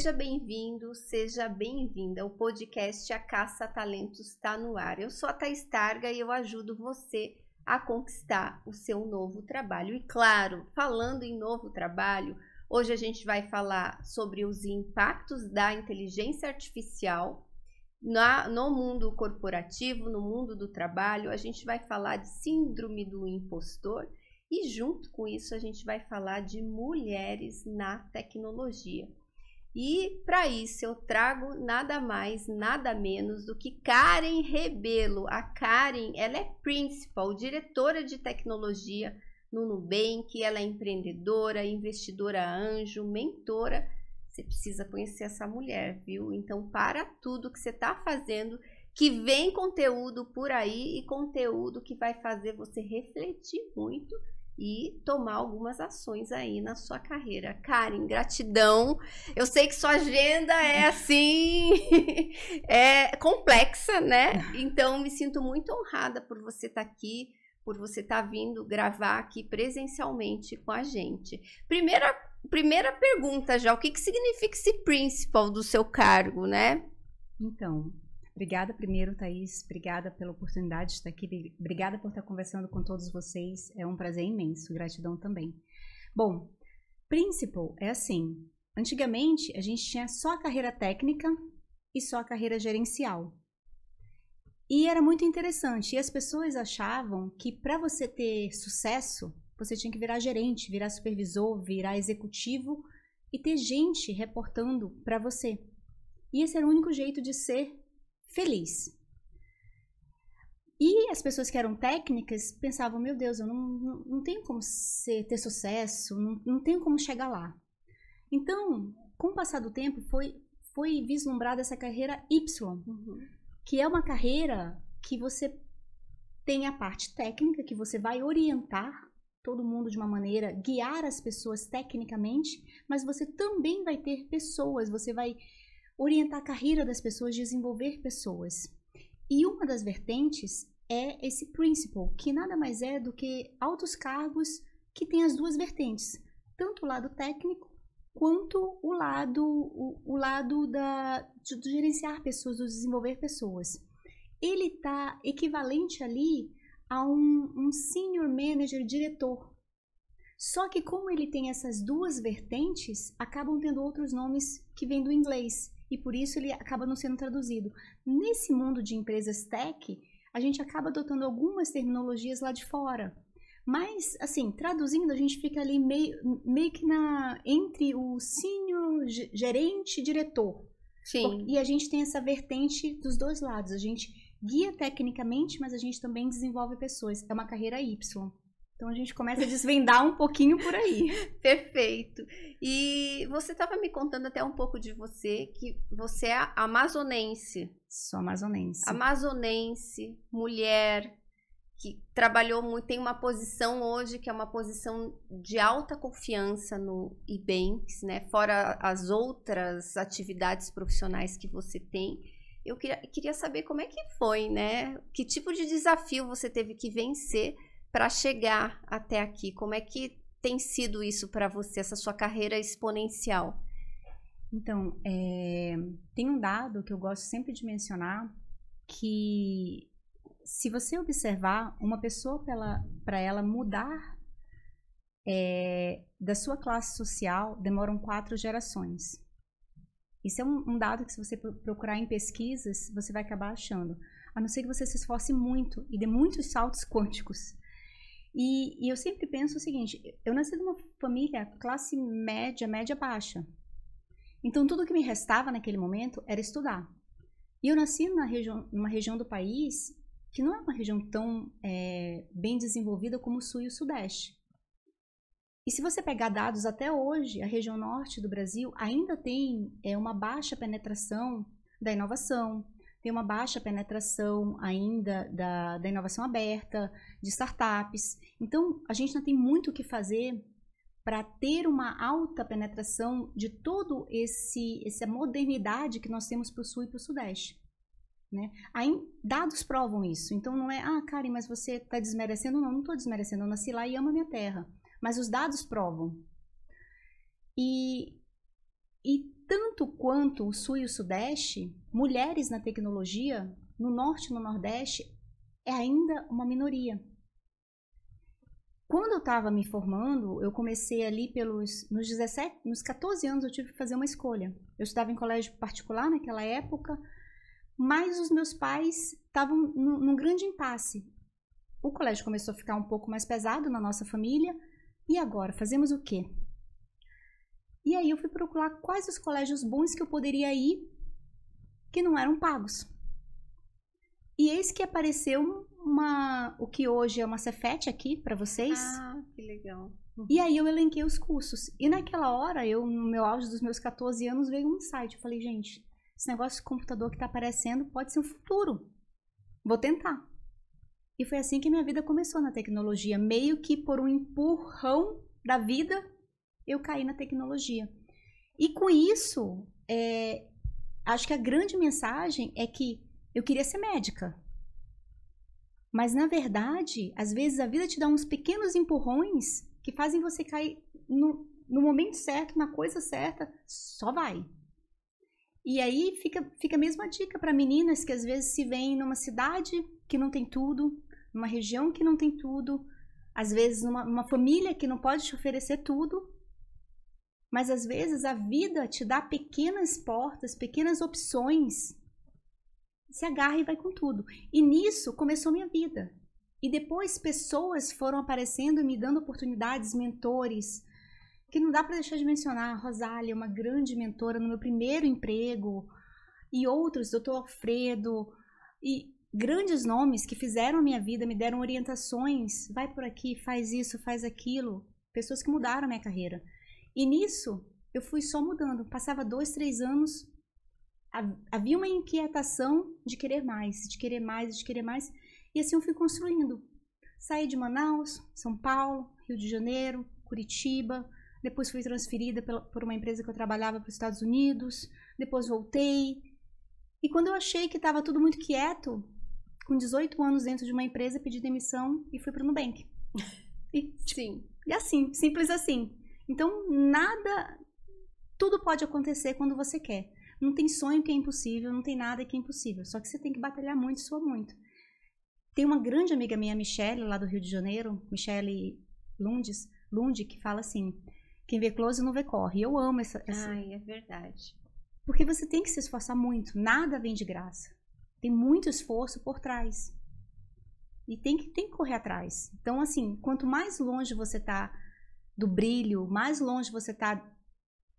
Seja bem-vindo, seja bem-vinda. O podcast A Caça Talentos está no ar. Eu sou a Thais Targa e eu ajudo você a conquistar o seu novo trabalho. E claro, falando em novo trabalho, hoje a gente vai falar sobre os impactos da inteligência artificial na, no mundo corporativo, no mundo do trabalho. A gente vai falar de síndrome do impostor e junto com isso a gente vai falar de mulheres na tecnologia. E para isso eu trago nada mais, nada menos do que Karen Rebelo. A Karen, ela é principal, diretora de tecnologia no Nubank, ela é empreendedora, investidora anjo, mentora. Você precisa conhecer essa mulher, viu? Então para tudo que você está fazendo, que vem conteúdo por aí e conteúdo que vai fazer você refletir muito e tomar algumas ações aí na sua carreira. Karen, gratidão. Eu sei que sua agenda é assim, é complexa, né? Então me sinto muito honrada por você estar tá aqui, por você estar tá vindo gravar aqui presencialmente com a gente. Primeira primeira pergunta já, o que que significa esse principal do seu cargo, né? Então, Obrigada primeiro, Thaís. Obrigada pela oportunidade de estar aqui. Obrigada por estar conversando com todos vocês. É um prazer imenso. Gratidão também. Bom, Principal é assim. Antigamente, a gente tinha só a carreira técnica e só a carreira gerencial. E era muito interessante. E as pessoas achavam que para você ter sucesso, você tinha que virar gerente, virar supervisor, virar executivo e ter gente reportando para você. E esse era o único jeito de ser feliz. E as pessoas que eram técnicas pensavam: meu Deus, eu não, não, não tenho como ser, ter sucesso, não, não tenho como chegar lá. Então, com o passar do tempo, foi, foi vislumbrada essa carreira Y, uhum. que é uma carreira que você tem a parte técnica, que você vai orientar todo mundo de uma maneira, guiar as pessoas tecnicamente, mas você também vai ter pessoas, você vai orientar a carreira das pessoas, desenvolver pessoas. E uma das vertentes é esse principle, que nada mais é do que altos cargos que tem as duas vertentes, tanto o lado técnico quanto o lado o, o lado da de, de gerenciar pessoas, do desenvolver pessoas. Ele está equivalente ali a um, um senior manager, diretor. Só que como ele tem essas duas vertentes, acabam tendo outros nomes que vêm do inglês e por isso ele acaba não sendo traduzido. Nesse mundo de empresas tech, a gente acaba adotando algumas terminologias lá de fora. Mas, assim, traduzindo, a gente fica ali meio, meio que na, entre o senior, gerente e diretor. Sim. E a gente tem essa vertente dos dois lados. A gente guia tecnicamente, mas a gente também desenvolve pessoas. É uma carreira Y. Então a gente começa a desvendar um pouquinho por aí. Perfeito. E você estava me contando até um pouco de você, que você é amazonense. Sou amazonense. Amazonense, mulher, que trabalhou muito, tem uma posição hoje que é uma posição de alta confiança no Ibanks, né? Fora as outras atividades profissionais que você tem. Eu queria, queria saber como é que foi, né? Que tipo de desafio você teve que vencer para chegar até aqui? Como é que tem sido isso para você, essa sua carreira exponencial? Então, é, tem um dado que eu gosto sempre de mencionar que se você observar uma pessoa para ela, mudar é, da sua classe social demoram quatro gerações. Isso é um, um, dado que se você procurar em pesquisas você vai acabar achando, a não ser que você se esforce muito e dê muitos saltos quânticos. E, e, eu sempre penso o seguinte: eu nasci de uma família classe média, média baixa. Então tudo que me restava naquele momento era estudar. E eu nasci numa região, numa região do país que não é uma região tão é, bem desenvolvida como o sul e o sudeste. E se você pegar dados até hoje, a região norte do Brasil ainda tem é, uma baixa penetração da inovação, tem uma baixa penetração ainda da, da inovação aberta, de startups. Então, a gente ainda tem muito o que fazer para ter uma alta penetração de todo esse essa modernidade que nós temos para o sul e para o sudeste. Né? Aí, dados provam isso. Então não é, ah, Karen, mas você está desmerecendo. Não, não estou desmerecendo. Eu nasci lá e amo a minha terra. Mas os dados provam. E, e tanto quanto o Sul e o Sudeste, mulheres na tecnologia, no Norte e no Nordeste, é ainda uma minoria. Quando eu estava me formando, eu comecei ali pelos nos 17, nos 14 anos eu tive que fazer uma escolha. Eu estudava em colégio particular naquela época, mas os meus pais estavam num, num grande impasse. O colégio começou a ficar um pouco mais pesado na nossa família. E agora, fazemos o quê? E aí eu fui procurar quais os colégios bons que eu poderia ir que não eram pagos. E eis que apareceu uma, o que hoje é uma Cefet aqui para vocês. Ah, que legal. E aí eu elenquei os cursos. E naquela hora, eu, no meu auge dos meus 14 anos, veio um insight. Eu falei, gente, esse negócio de computador que está aparecendo pode ser um futuro. Vou tentar. E foi assim que minha vida começou na tecnologia. Meio que por um empurrão da vida, eu caí na tecnologia. E com isso, é, acho que a grande mensagem é que eu queria ser médica. Mas na verdade, às vezes a vida te dá uns pequenos empurrões que fazem você cair no, no momento certo, na coisa certa, só vai. E aí fica, fica a mesma dica para meninas que às vezes se veem numa cidade que não tem tudo, numa região que não tem tudo, às vezes numa, numa família que não pode te oferecer tudo, mas às vezes a vida te dá pequenas portas, pequenas opções se agarra e vai com tudo. E nisso começou minha vida. E depois pessoas foram aparecendo e me dando oportunidades, mentores, que não dá para deixar de mencionar. A Rosália, uma grande mentora no meu primeiro emprego, e outros, doutor Alfredo, e grandes nomes que fizeram a minha vida, me deram orientações. Vai por aqui, faz isso, faz aquilo. Pessoas que mudaram a minha carreira. E nisso, eu fui só mudando. Passava dois, três anos, havia uma inquietação de querer mais, de querer mais, de querer mais. E assim eu fui construindo. Saí de Manaus, São Paulo, Rio de Janeiro, Curitiba. Depois fui transferida por uma empresa que eu trabalhava para os Estados Unidos. Depois voltei. E quando eu achei que estava tudo muito quieto, com 18 anos dentro de uma empresa, pedi demissão e fui para o Nubank. E, Sim. E assim, simples assim. Então, nada, tudo pode acontecer quando você quer. Não tem sonho que é impossível, não tem nada que é impossível. Só que você tem que batalhar muito, suar muito. Tem uma grande amiga minha, Michelle, lá do Rio de Janeiro, Michelle Lundes, Lund, que fala assim: quem vê close não vê corre. Eu amo essa, essa. Ai, é verdade. Porque você tem que se esforçar muito. Nada vem de graça. Tem muito esforço por trás. E tem que, tem que correr atrás. Então, assim, quanto mais longe você tá do brilho, mais longe você tá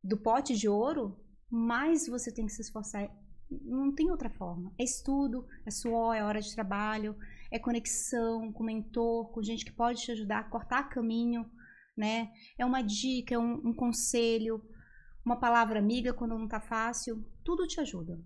do pote de ouro, mais você tem que se esforçar. Não tem outra forma. É estudo, é suor, é hora de trabalho, é conexão com mentor, com gente que pode te ajudar a cortar caminho, né? É uma dica, é um, um conselho, uma palavra amiga quando não tá fácil. Tudo te ajuda.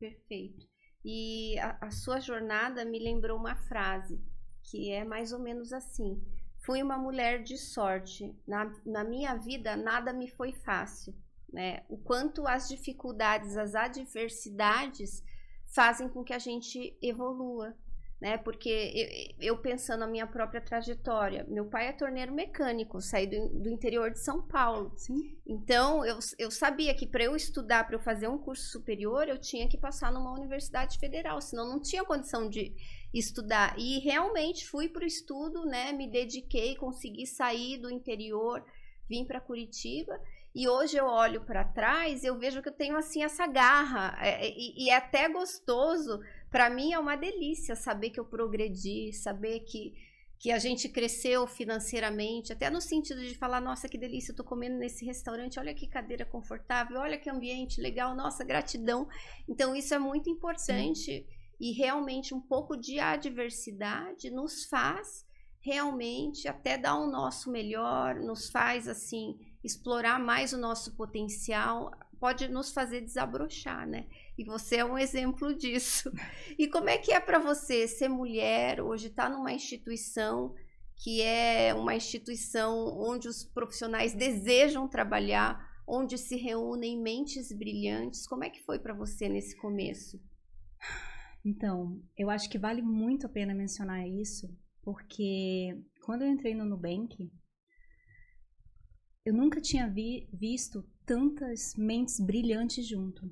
Perfeito. E a, a sua jornada me lembrou uma frase que é mais ou menos assim: Fui uma mulher de sorte. Na, na minha vida, nada me foi fácil né? O quanto as dificuldades, as adversidades fazem com que a gente evolua, né? Porque eu, eu pensando na minha própria trajetória, meu pai é torneiro mecânico, saí do, do interior de São Paulo. Sim. Então eu, eu sabia que para eu estudar, para eu fazer um curso superior, eu tinha que passar numa universidade federal, senão não tinha condição de estudar. E realmente fui para o estudo, né? Me dediquei, consegui sair do interior, vim para Curitiba e hoje eu olho para trás, eu vejo que eu tenho assim essa garra é, é, e, e é até gostoso. Para mim é uma delícia saber que eu progredi, saber que que a gente cresceu financeiramente, até no sentido de falar, nossa, que delícia, eu tô comendo nesse restaurante, olha que cadeira confortável, olha que ambiente legal, nossa, gratidão. Então, isso é muito importante Sim. E realmente um pouco de adversidade nos faz realmente até dar o nosso melhor, nos faz assim explorar mais o nosso potencial, pode nos fazer desabrochar, né? E você é um exemplo disso. E como é que é para você ser mulher, hoje estar tá numa instituição que é uma instituição onde os profissionais desejam trabalhar, onde se reúnem mentes brilhantes. Como é que foi para você nesse começo? Então, eu acho que vale muito a pena mencionar isso, porque quando eu entrei no Nubank, eu nunca tinha vi, visto tantas mentes brilhantes junto.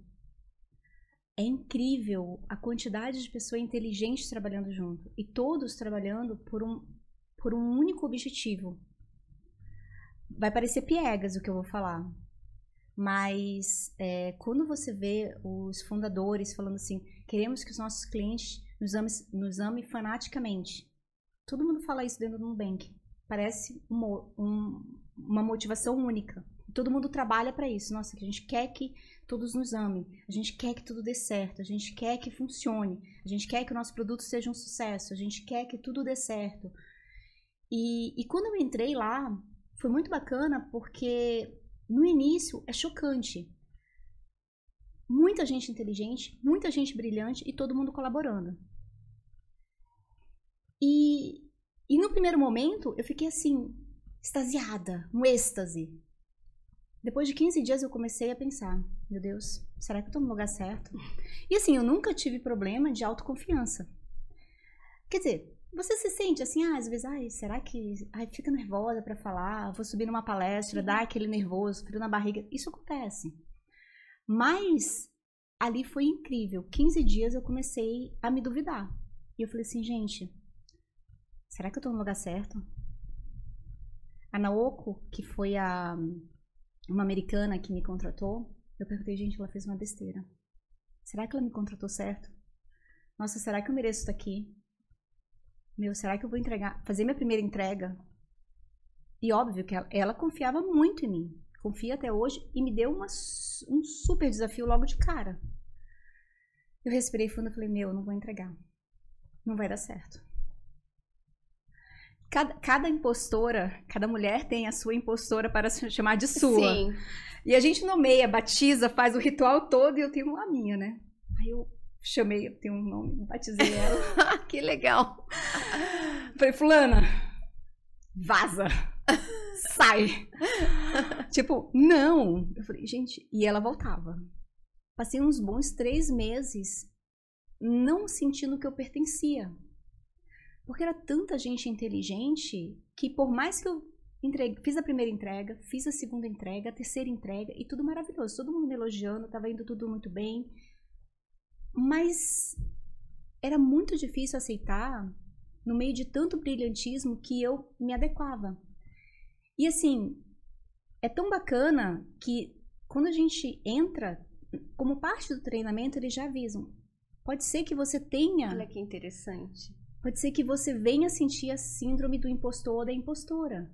É incrível a quantidade de pessoas inteligentes trabalhando junto e todos trabalhando por um, por um único objetivo. Vai parecer piegas o que eu vou falar, mas é, quando você vê os fundadores falando assim, queremos que os nossos clientes nos amem, nos ame fanaticamente. Todo mundo fala isso dentro do Nubank. Parece uma, um, uma motivação única. Todo mundo trabalha para isso. Nossa, que a gente quer que todos nos amem. A gente quer que tudo dê certo. A gente quer que funcione. A gente quer que o nosso produto seja um sucesso. A gente quer que tudo dê certo. E, e quando eu entrei lá, foi muito bacana porque no início é chocante. Muita gente inteligente, muita gente brilhante e todo mundo colaborando. E, e no primeiro momento eu fiquei assim, extasiada, um êxtase. Depois de 15 dias eu comecei a pensar: meu Deus, será que eu estou no lugar certo? E assim, eu nunca tive problema de autoconfiança. Quer dizer, você se sente assim, ah, às vezes, ai, será que. Ai, fica nervosa para falar, vou subir numa palestra, dá aquele nervoso, frio na barriga. Isso acontece. Mas ali foi incrível. 15 dias eu comecei a me duvidar. E eu falei assim, gente, será que eu tô no lugar certo? A Naoko, que foi a uma americana que me contratou, eu perguntei, gente, ela fez uma besteira. Será que ela me contratou certo? Nossa, será que eu mereço estar aqui? Meu, será que eu vou entregar, fazer minha primeira entrega? E óbvio que ela, ela confiava muito em mim. Confia até hoje e me deu uma, um super desafio logo de cara. Eu respirei fundo e falei, meu, não vou entregar. Não vai dar certo. Cada, cada impostora, cada mulher tem a sua impostora para se chamar de sua. Sim. E a gente nomeia, batiza, faz o ritual todo e eu tenho uma minha, né? Aí eu chamei, eu tenho um nome, batizei ela. que legal. Falei, fulana, vaza. Sai. tipo, não. Eu falei, gente, e ela voltava. Passei uns bons três meses não sentindo que eu pertencia. Porque era tanta gente inteligente que, por mais que eu entregue, fiz a primeira entrega, fiz a segunda entrega, a terceira entrega, e tudo maravilhoso, todo mundo me elogiando, estava indo tudo muito bem. Mas era muito difícil aceitar, no meio de tanto brilhantismo, que eu me adequava. E assim, é tão bacana que quando a gente entra, como parte do treinamento, eles já avisam. Pode ser que você tenha. Olha que interessante Pode ser que você venha sentir a síndrome do impostor ou da impostora.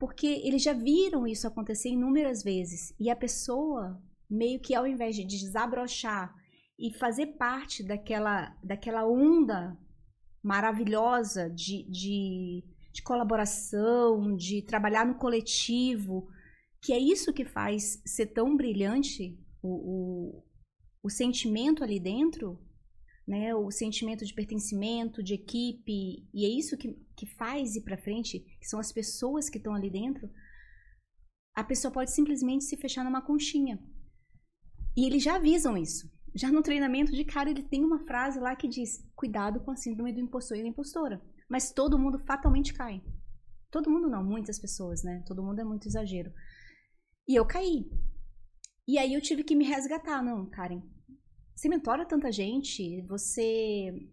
Porque eles já viram isso acontecer inúmeras vezes. E a pessoa, meio que ao invés de desabrochar e fazer parte daquela, daquela onda maravilhosa de, de, de colaboração, de trabalhar no coletivo, que é isso que faz ser tão brilhante o, o, o sentimento ali dentro, né, o sentimento de pertencimento, de equipe, e é isso que, que faz ir para frente, que são as pessoas que estão ali dentro, a pessoa pode simplesmente se fechar numa conchinha. E eles já avisam isso. Já no treinamento de cara, ele tem uma frase lá que diz: cuidado com a síndrome do impostor e da impostora. Mas todo mundo fatalmente cai. Todo mundo não, muitas pessoas, né? Todo mundo é muito exagero. E eu caí. E aí eu tive que me resgatar. Não, Karen, você mentora tanta gente, você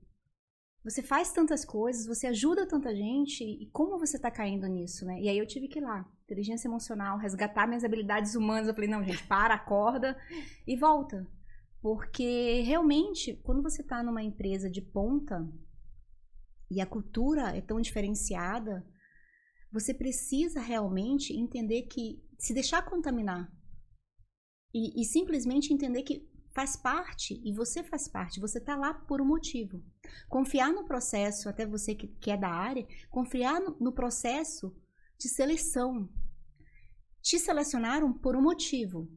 você faz tantas coisas, você ajuda tanta gente, e como você tá caindo nisso, né? E aí eu tive que ir lá, inteligência emocional, resgatar minhas habilidades humanas. Eu falei, não, gente, para, acorda e volta. Porque realmente, quando você tá numa empresa de ponta e a cultura é tão diferenciada, você precisa realmente entender que se deixar contaminar e, e simplesmente entender que faz parte e você faz parte, você está lá por um motivo. Confiar no processo, até você que, que é da área, confiar no, no processo de seleção. Te selecionaram por um motivo.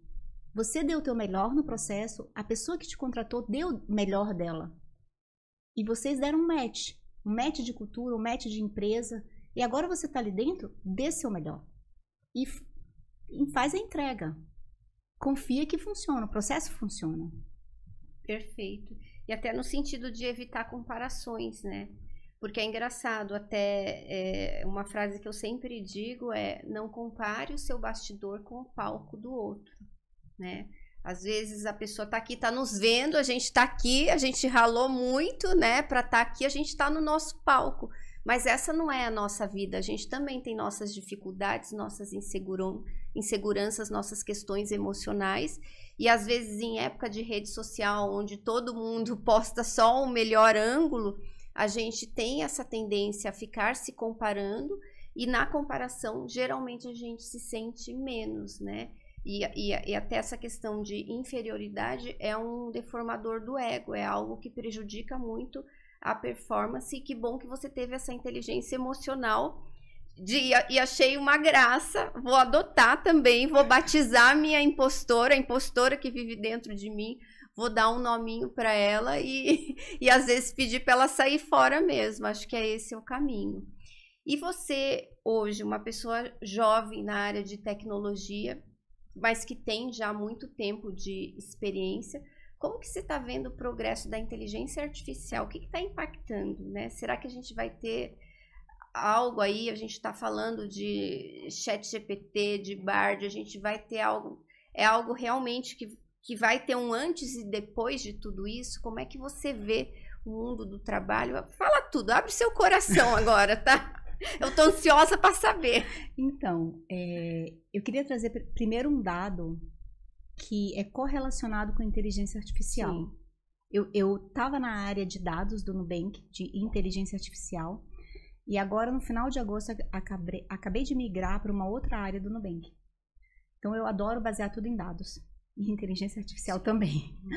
Você deu o teu melhor no processo, a pessoa que te contratou deu o melhor dela. E vocês deram um match. Um match de cultura, um match de empresa. E agora você está ali dentro, dê seu melhor. E, e faz a entrega confia que funciona, o processo funciona. Perfeito. E até no sentido de evitar comparações, né? Porque é engraçado, até é, uma frase que eu sempre digo é: não compare o seu bastidor com o palco do outro, né? Às vezes a pessoa está aqui, está nos vendo, a gente está aqui, a gente ralou muito, né, para estar tá aqui, a gente está no nosso palco. Mas essa não é a nossa vida. A gente também tem nossas dificuldades, nossas inseguranças, nossas questões emocionais. E às vezes, em época de rede social, onde todo mundo posta só o melhor ângulo, a gente tem essa tendência a ficar se comparando. E na comparação, geralmente a gente se sente menos, né? E, e, e, até essa questão de inferioridade é um deformador do ego, é algo que prejudica muito a performance. E que bom que você teve essa inteligência emocional. De, e achei uma graça. Vou adotar também, vou batizar minha impostora, a impostora que vive dentro de mim. Vou dar um nominho para ela e, e às vezes pedir para ela sair fora mesmo. Acho que é esse o caminho. E você, hoje, uma pessoa jovem na área de tecnologia, mas que tem já muito tempo de experiência, como que você está vendo o progresso da inteligência artificial? O que está impactando, né? Será que a gente vai ter algo aí? A gente está falando de chat GPT, de Bard, a gente vai ter algo... É algo realmente que, que vai ter um antes e depois de tudo isso? Como é que você vê o mundo do trabalho? Fala tudo, abre seu coração agora, tá? Eu tô ansiosa para saber. Então, é, eu queria trazer primeiro um dado que é correlacionado com inteligência artificial. Sim. Eu estava na área de dados do Nubank, de inteligência artificial, e agora, no final de agosto, acabei, acabei de migrar para uma outra área do Nubank. Então, eu adoro basear tudo em dados. E inteligência artificial também. Uhum.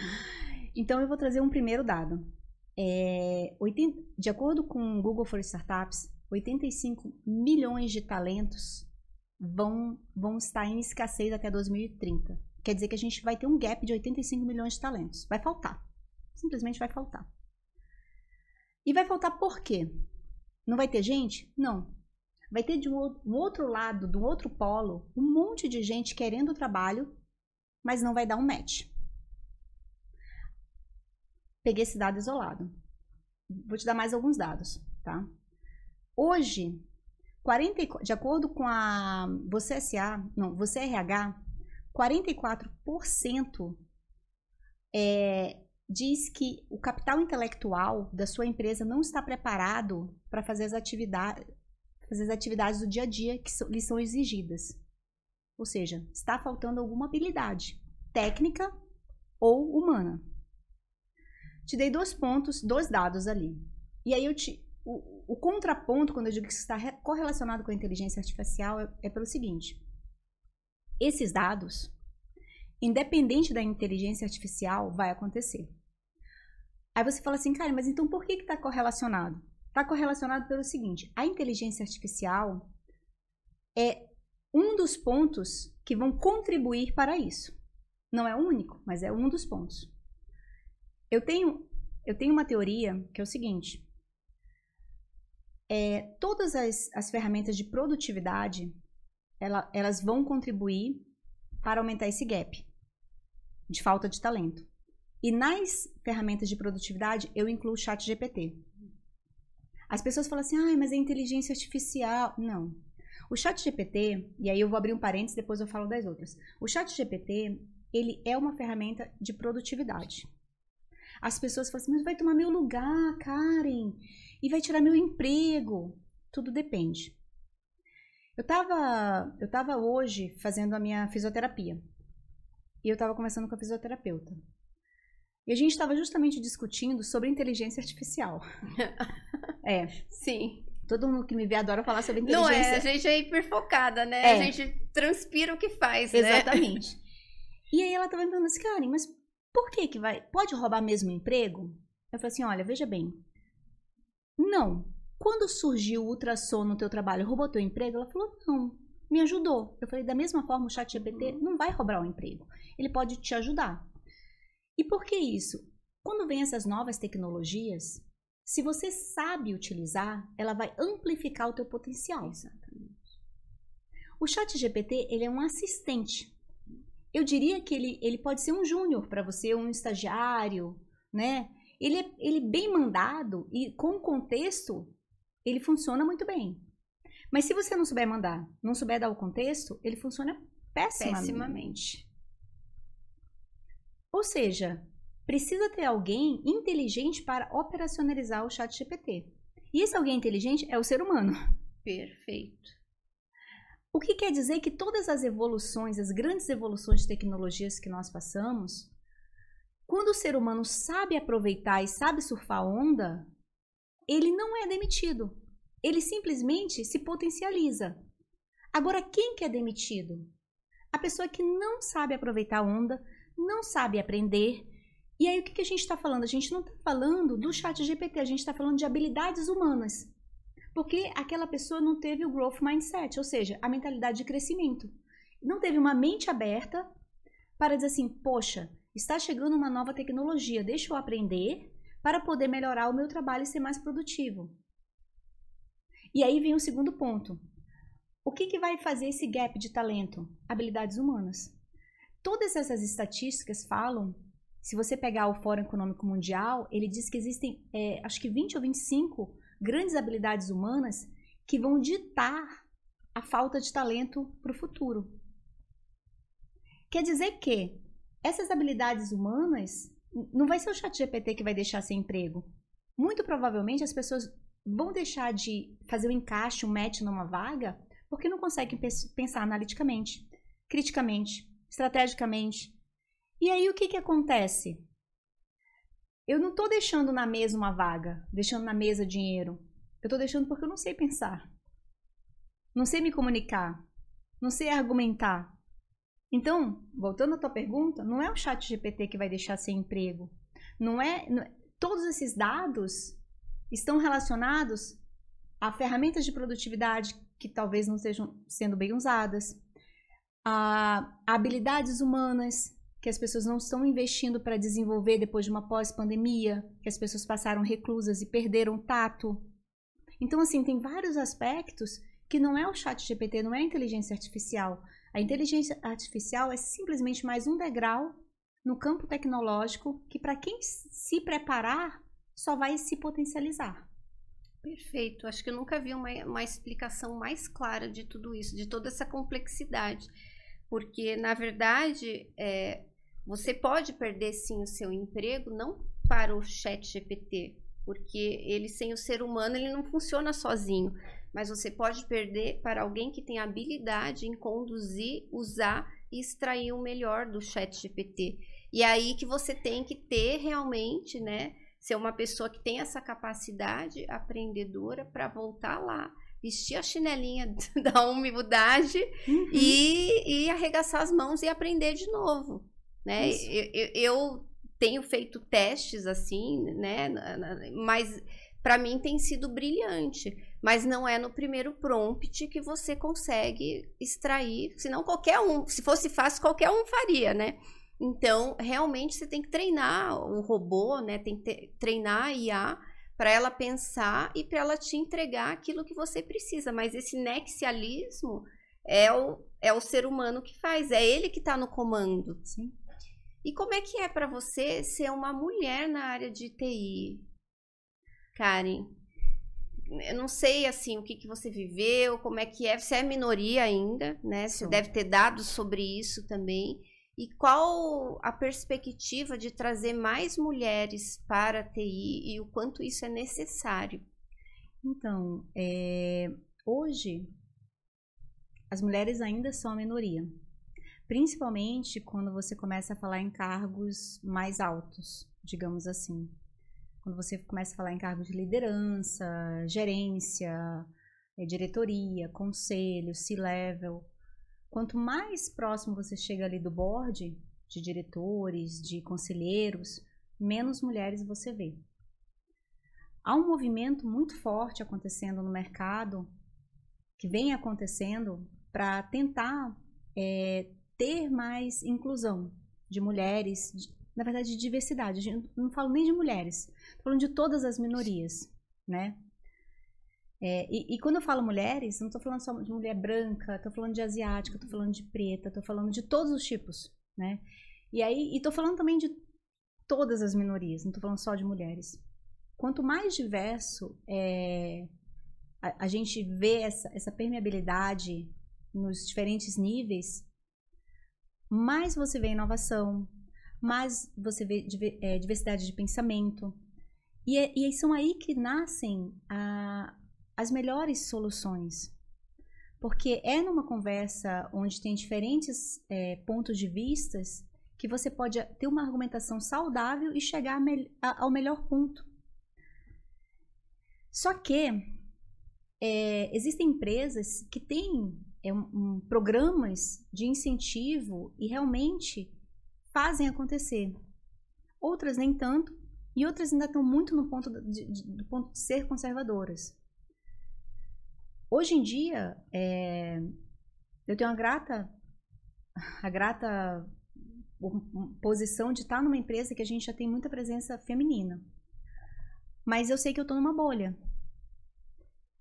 Então, eu vou trazer um primeiro dado. É, 80, de acordo com o Google for Startups, 85 milhões de talentos vão, vão estar em escassez até 2030. Quer dizer que a gente vai ter um gap de 85 milhões de talentos. Vai faltar. Simplesmente vai faltar. E vai faltar por quê? Não vai ter gente? Não. Vai ter de um outro lado, do outro polo, um monte de gente querendo trabalho, mas não vai dar um match. Peguei esse dado isolado. Vou te dar mais alguns dados, tá? Hoje, 40, de acordo com a Você SA, não, Você RH, 44% é, diz que o capital intelectual da sua empresa não está preparado para fazer as atividades fazer as atividades do dia a dia que so, lhe são exigidas. Ou seja, está faltando alguma habilidade técnica ou humana. Te dei dois pontos, dois dados ali. E aí eu te, o contraponto, quando eu digo que está correlacionado com a inteligência artificial, é, é pelo seguinte: esses dados, independente da inteligência artificial, vai acontecer. Aí você fala assim, cara, mas então por que está correlacionado? Está correlacionado pelo seguinte: a inteligência artificial é um dos pontos que vão contribuir para isso. Não é o único, mas é um dos pontos. Eu tenho, eu tenho uma teoria que é o seguinte: é, todas as, as ferramentas de produtividade ela, elas vão contribuir para aumentar esse gap de falta de talento. E nas ferramentas de produtividade, eu incluo o chat GPT. As pessoas falam assim, ah, mas é inteligência artificial. Não. O chat GPT, e aí eu vou abrir um parênteses, depois eu falo das outras. O chat GPT, ele é uma ferramenta de produtividade. As pessoas falam assim, mas vai tomar meu lugar, Karen, e vai tirar meu emprego. Tudo depende. Eu estava eu tava hoje fazendo a minha fisioterapia. E eu estava conversando com a fisioterapeuta. E a gente estava justamente discutindo sobre inteligência artificial. é. Sim. Todo mundo que me vê adora falar sobre inteligência. Não é, a gente é hiperfocada, né? É. A gente transpira o que faz, né? Exatamente. e aí ela estava me perguntando assim, Karen, mas por que que vai... Pode roubar mesmo o emprego? Eu falei assim, olha, veja bem. Não. Quando surgiu o ultrassom no teu trabalho, roubou teu emprego? Ela falou, não, me ajudou. Eu falei, da mesma forma, o chat GPT uhum. não vai roubar o emprego. Ele pode te ajudar. E por que isso? Quando vem essas novas tecnologias, se você sabe utilizar, ela vai amplificar o teu potencial. Exatamente. O chat GPT, ele é um assistente. Eu diria que ele, ele pode ser um júnior para você, um estagiário, né? Ele é, ele é bem mandado e com contexto ele funciona muito bem. Mas se você não souber mandar, não souber dar o contexto, ele funciona pessimamente. pessimamente. Ou seja, precisa ter alguém inteligente para operacionalizar o chat GPT. E esse alguém inteligente é o ser humano. Perfeito. O que quer dizer que todas as evoluções, as grandes evoluções de tecnologias que nós passamos, quando o ser humano sabe aproveitar e sabe surfar a onda, ele não é demitido. Ele simplesmente se potencializa. Agora, quem que é demitido? A pessoa que não sabe aproveitar a onda, não sabe aprender. E aí, o que, que a gente está falando? A gente não está falando do chat GPT, a gente está falando de habilidades humanas. Porque aquela pessoa não teve o growth mindset, ou seja, a mentalidade de crescimento. Não teve uma mente aberta para dizer assim: poxa, está chegando uma nova tecnologia, deixa eu aprender para poder melhorar o meu trabalho e ser mais produtivo. E aí vem o segundo ponto. O que, que vai fazer esse gap de talento? Habilidades humanas. Todas essas estatísticas falam, se você pegar o Fórum Econômico Mundial, ele diz que existem, é, acho que 20 ou 25 grandes habilidades humanas que vão ditar a falta de talento para o futuro. Quer dizer que essas habilidades humanas não vai ser o chat GPT que vai deixar sem emprego. Muito provavelmente as pessoas vão deixar de fazer o um encaixe, um match numa vaga, porque não conseguem pensar analiticamente, criticamente, estrategicamente. E aí o que, que acontece? Eu não estou deixando na mesa uma vaga, deixando na mesa dinheiro. Eu estou deixando porque eu não sei pensar. Não sei me comunicar. Não sei argumentar. Então, voltando à tua pergunta, não é o chat GPT que vai deixar sem emprego. Não é, não, todos esses dados estão relacionados a ferramentas de produtividade que talvez não estejam sendo bem usadas, a habilidades humanas que as pessoas não estão investindo para desenvolver depois de uma pós-pandemia, que as pessoas passaram reclusas e perderam tato. Então, assim, tem vários aspectos que não é o chat GPT, não é a inteligência artificial. A inteligência artificial é simplesmente mais um degrau no campo tecnológico que, para quem se preparar, só vai se potencializar. Perfeito. Acho que eu nunca vi uma, uma explicação mais clara de tudo isso, de toda essa complexidade. Porque, na verdade, é, você pode perder sim o seu emprego, não para o chat GPT, porque ele sem o ser humano ele não funciona sozinho, mas você pode perder para alguém que tem habilidade em conduzir, usar e extrair o melhor do chat GPT. E aí que você tem que ter realmente, né, ser uma pessoa que tem essa capacidade aprendedora para voltar lá vestir a chinelinha da humildade uhum. e, e arregaçar as mãos e aprender de novo né? Eu, eu, eu, tenho feito testes assim, né? Mas para mim tem sido brilhante. Mas não é no primeiro prompt que você consegue extrair, senão qualquer um, se fosse fácil, qualquer um faria, né? Então, realmente você tem que treinar o robô, né? Tem que treinar a IA para ela pensar e para ela te entregar aquilo que você precisa. Mas esse nexialismo é o, é o ser humano que faz, é ele que está no comando. Sim. E como é que é para você ser uma mulher na área de TI, Karen? Eu não sei assim o que, que você viveu, como é que é. Você é minoria ainda, né? Você Sim. deve ter dados sobre isso também. E qual a perspectiva de trazer mais mulheres para a TI e o quanto isso é necessário? Então, é, hoje as mulheres ainda são a minoria principalmente quando você começa a falar em cargos mais altos, digamos assim. Quando você começa a falar em cargos de liderança, gerência, eh, diretoria, conselho, C-level. Quanto mais próximo você chega ali do board, de diretores, de conselheiros, menos mulheres você vê. Há um movimento muito forte acontecendo no mercado, que vem acontecendo, para tentar é, ter mais inclusão de mulheres, na verdade, de diversidade. Eu não falo nem de mulheres, estou falando de todas as minorias, né? É, e, e, quando eu falo mulheres, não estou falando só de mulher branca, estou falando de asiática, estou falando de preta, estou falando de todos os tipos, né? E aí, estou falando também de todas as minorias, não estou falando só de mulheres. Quanto mais diverso é, a, a gente vê essa, essa permeabilidade nos diferentes níveis, mais você vê inovação, mais você vê é, diversidade de pensamento. E, é, e são aí que nascem a, as melhores soluções. Porque é numa conversa onde tem diferentes é, pontos de vistas que você pode ter uma argumentação saudável e chegar ao melhor ponto. Só que é, existem empresas que têm é, um, programas de incentivo e realmente fazem acontecer. Outras nem tanto, e outras ainda estão muito no ponto de, de, do ponto de ser conservadoras. Hoje em dia, é, eu tenho a grata, a grata posição de estar numa empresa que a gente já tem muita presença feminina. Mas eu sei que eu estou numa bolha.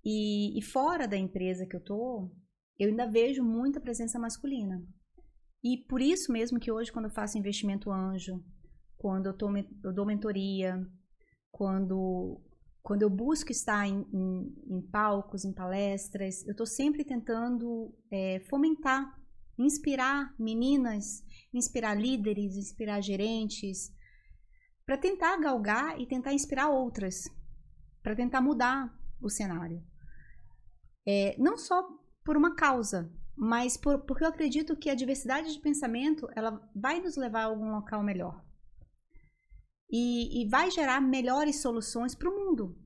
E, e, fora da empresa que eu estou, eu ainda vejo muita presença masculina. E por isso mesmo que hoje, quando eu faço investimento anjo, quando eu, tô, eu dou mentoria, quando, quando eu busco estar em, em, em palcos, em palestras, eu estou sempre tentando é, fomentar, inspirar meninas, inspirar líderes, inspirar gerentes, para tentar galgar e tentar inspirar outras, para tentar mudar o cenário. É, não só por uma causa, mas por, porque eu acredito que a diversidade de pensamento ela vai nos levar a algum local melhor. E, e vai gerar melhores soluções para o mundo.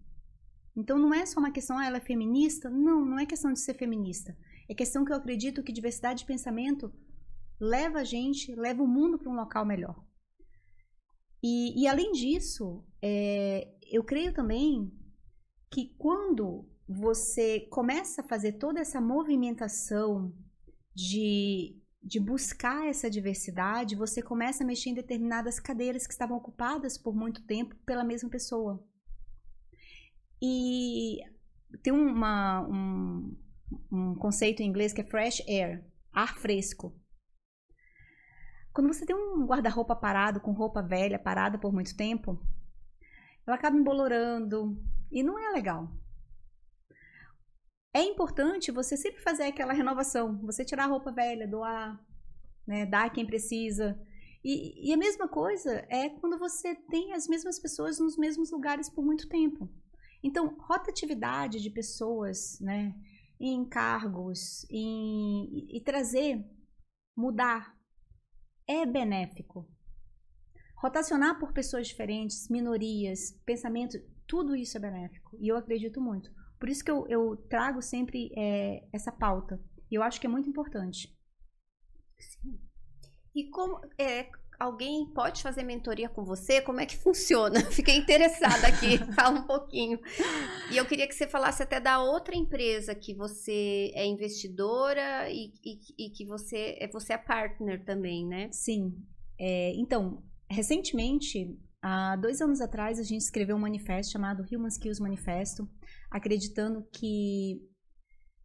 Então não é só uma questão, ah, ela é feminista. Não, não é questão de ser feminista. É questão que eu acredito que diversidade de pensamento leva a gente, leva o mundo para um local melhor. E, e além disso, é, eu creio também que quando você começa a fazer toda essa movimentação de, de buscar essa diversidade, você começa a mexer em determinadas cadeiras que estavam ocupadas por muito tempo pela mesma pessoa. E tem uma, um, um conceito em inglês que é fresh air, ar fresco. Quando você tem um guarda-roupa parado, com roupa velha parada por muito tempo, ela acaba embolorando e não é legal. É importante você sempre fazer aquela renovação, você tirar a roupa velha, doar, né, dar quem precisa. E, e a mesma coisa é quando você tem as mesmas pessoas nos mesmos lugares por muito tempo. Então, rotatividade de pessoas, né, em cargos, em, e, trazer, mudar, é benéfico. Rotacionar por pessoas diferentes, minorias, pensamentos, tudo isso é benéfico. E eu acredito muito. Por isso que eu, eu trago sempre é, essa pauta. E eu acho que é muito importante. Sim. E como é, alguém pode fazer mentoria com você? Como é que funciona? Fiquei interessada aqui, fala um pouquinho. E eu queria que você falasse até da outra empresa que você é investidora e, e, e que você é, você é partner também, né? Sim. É, então, recentemente, há dois anos atrás, a gente escreveu um manifesto chamado Human Skills Manifesto, acreditando que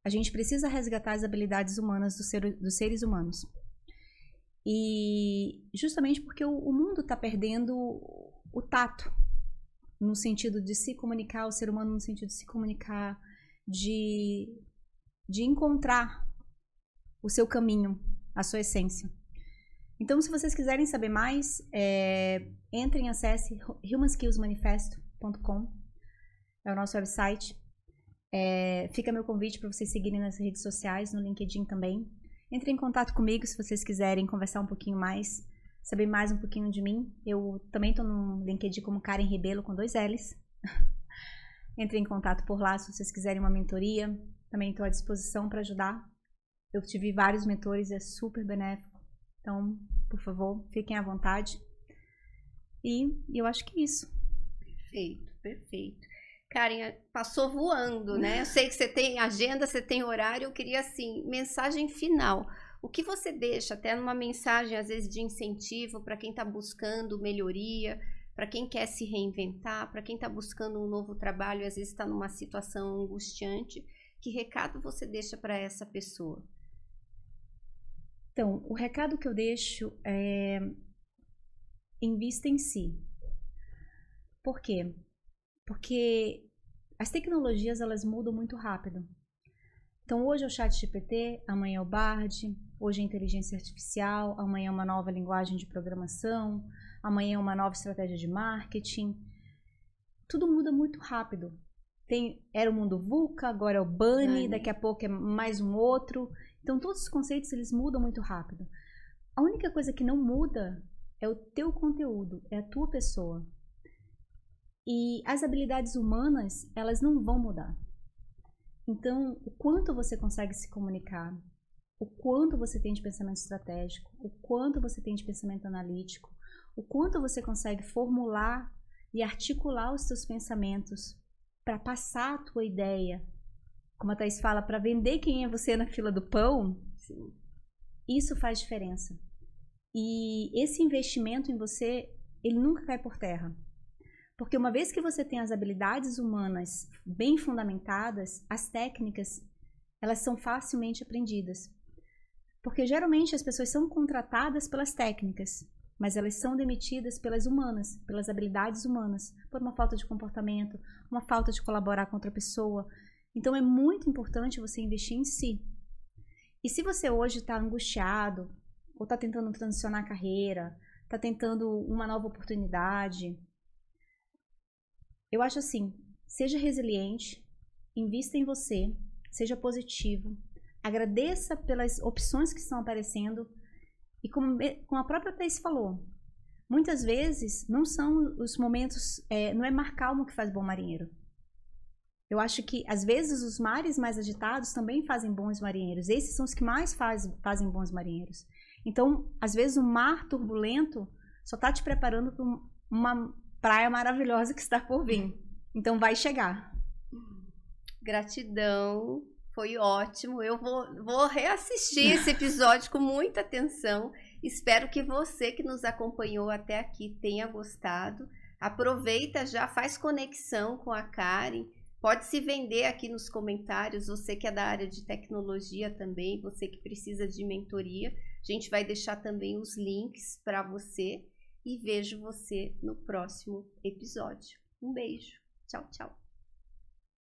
a gente precisa resgatar as habilidades humanas do ser, dos seres humanos. E justamente porque o, o mundo está perdendo o tato, no sentido de se comunicar, o ser humano no sentido de se comunicar, de, de encontrar o seu caminho, a sua essência. Então, se vocês quiserem saber mais, é, entrem, acesse humanskillsmanifesto.com, é o nosso website. É, fica meu convite para vocês seguirem nas redes sociais, no LinkedIn também. Entre em contato comigo se vocês quiserem conversar um pouquinho mais, saber mais um pouquinho de mim. Eu também estou no LinkedIn como Karen Rebelo com dois L's. Entre em contato por lá se vocês quiserem uma mentoria. Também estou à disposição para ajudar. Eu tive vários mentores, é super benéfico. Então, por favor, fiquem à vontade. E eu acho que é isso. Perfeito, perfeito. Karen, passou voando, né? Eu sei que você tem agenda, você tem horário. Eu queria, assim, mensagem final. O que você deixa, até numa mensagem, às vezes, de incentivo para quem está buscando melhoria, para quem quer se reinventar, para quem está buscando um novo trabalho e às vezes está numa situação angustiante? Que recado você deixa para essa pessoa? Então, o recado que eu deixo é invista em si. Por quê? Porque as tecnologias elas mudam muito rápido. Então hoje é o chat GPT, amanhã é o Bard, hoje é a inteligência artificial, amanhã é uma nova linguagem de programação, amanhã é uma nova estratégia de marketing. Tudo muda muito rápido. Tem, era o mundo VUCA, agora é o BUNNY, daqui a pouco é mais um outro. Então todos os conceitos eles mudam muito rápido. A única coisa que não muda é o teu conteúdo, é a tua pessoa. E as habilidades humanas, elas não vão mudar. Então, o quanto você consegue se comunicar, o quanto você tem de pensamento estratégico, o quanto você tem de pensamento analítico, o quanto você consegue formular e articular os seus pensamentos para passar a tua ideia, como a Thais fala, para vender quem é você na fila do pão, Sim. isso faz diferença. E esse investimento em você, ele nunca cai por terra. Porque uma vez que você tem as habilidades humanas bem fundamentadas, as técnicas, elas são facilmente aprendidas. Porque geralmente as pessoas são contratadas pelas técnicas, mas elas são demitidas pelas humanas, pelas habilidades humanas, por uma falta de comportamento, uma falta de colaborar com outra pessoa. Então é muito importante você investir em si. E se você hoje está angustiado, ou está tentando transicionar a carreira, está tentando uma nova oportunidade, eu acho assim: seja resiliente, invista em você, seja positivo, agradeça pelas opções que estão aparecendo e como, como a própria Thais falou, muitas vezes não são os momentos, é, não é mar calmo que faz bom marinheiro. Eu acho que, às vezes, os mares mais agitados também fazem bons marinheiros. Esses são os que mais faz, fazem bons marinheiros. Então, às vezes, o mar turbulento só está te preparando para uma praia maravilhosa que está por vir. Então, vai chegar. Gratidão, foi ótimo. Eu vou, vou reassistir esse episódio com muita atenção. Espero que você que nos acompanhou até aqui tenha gostado. Aproveita, já faz conexão com a Karen Pode se vender aqui nos comentários, você que é da área de tecnologia também, você que precisa de mentoria. A gente vai deixar também os links para você e vejo você no próximo episódio. Um beijo. Tchau, tchau.